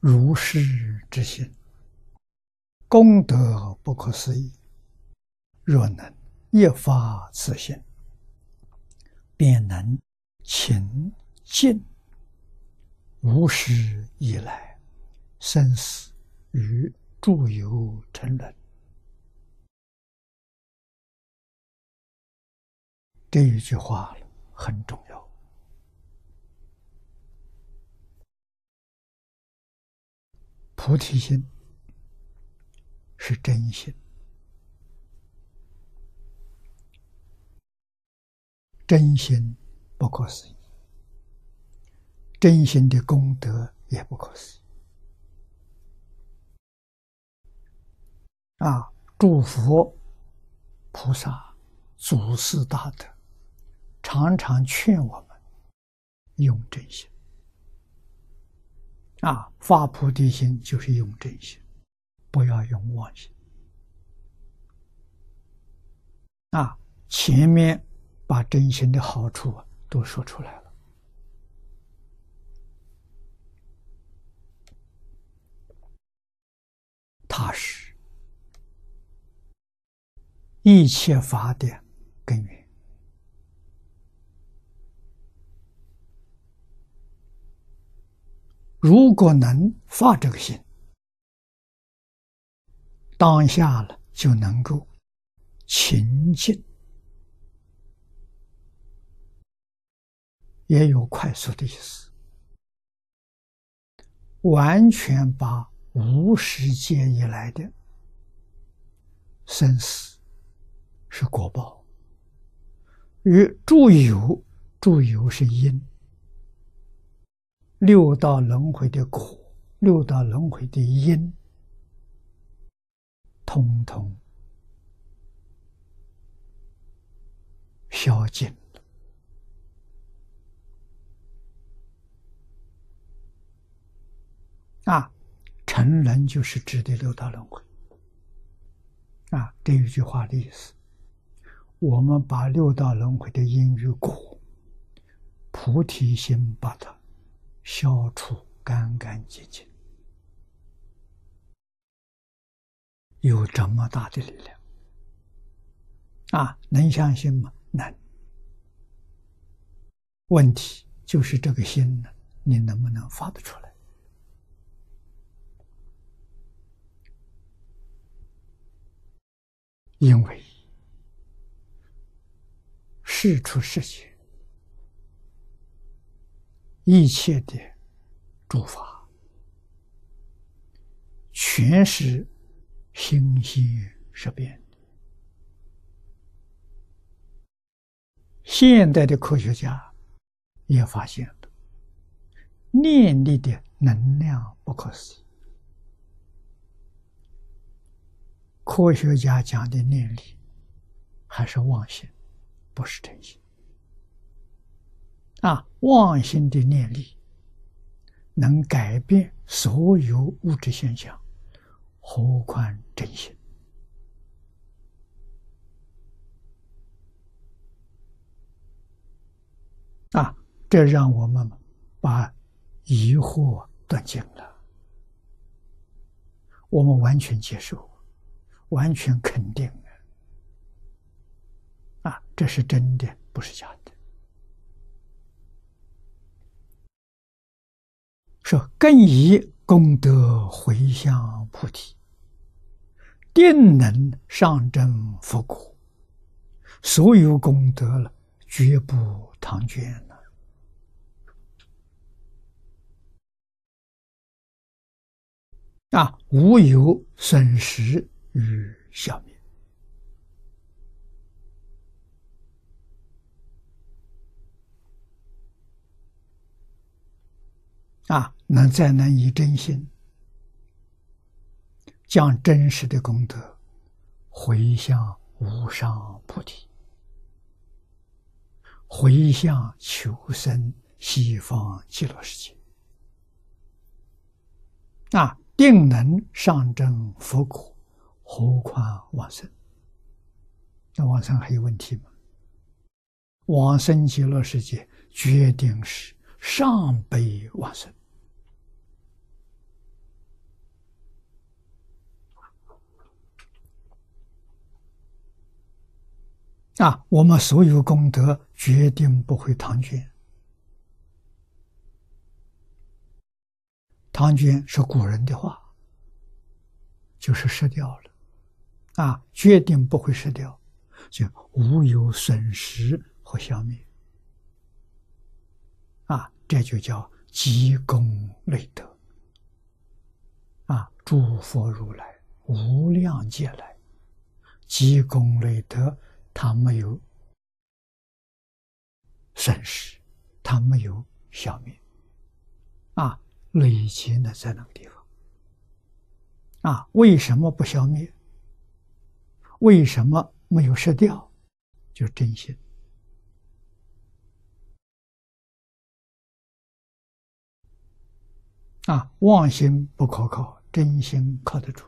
如是之心，功德不可思议。若能一发此心，便能勤尽无始以来生死与诸有沉沦。这一句话很重要。菩提心是真心，真心不可思议，真心的功德也不可思议。啊，诸佛菩萨、祖师大德常常劝我们用真心。啊，发菩提心就是用真心，不要用妄心。啊，前面把真心的好处都说出来了，踏实，一切法的根源。如果能发这个心，当下了就能够清净，也有快速的意思，完全把无时间以来的生死是果报，与诸有，诸有是因。六道轮回的苦，六道轮回的因，通通消尽了。啊，成人就是指的六道轮回。啊，这一句话的意思，我们把六道轮回的因与果，菩提心把它。消除干干净净，有这么大的力量啊！能相信吗？能。问题就是这个心呢，你能不能发得出来？因为事出事情。一切的诸法，全是心心识变。现代的科学家也发现了，念力的能量不可思议。科学家讲的念力，还是妄心，不是真心。啊，妄心的念力能改变所有物质现象，何况真心？啊，这让我们把疑惑断尽了，我们完全接受，完全肯定啊，这是真的，不是假的。说更以功德回向菩提，定能上证佛果，所有功德了，绝不唐捐了。啊，无有损失与消灭。啊，能再能以真心，将真实的功德回向无上菩提，回向求生西方极乐世界，啊，定能上证佛果，何况往生？那往生还有问题吗？往生极乐世界，决定是上辈万岁啊我们所有功德决定不会唐捐。唐捐是古人的话就是失掉了。啊决定不会失掉就无有损失和消灭。这就叫积功累德，啊，诸佛如来无量劫来积功累德，他没有损失，他没有消灭，啊。累积呢，在那个地方啊？为什么不消灭？为什么没有失掉？就是真心啊！妄心不可靠，真心靠得住。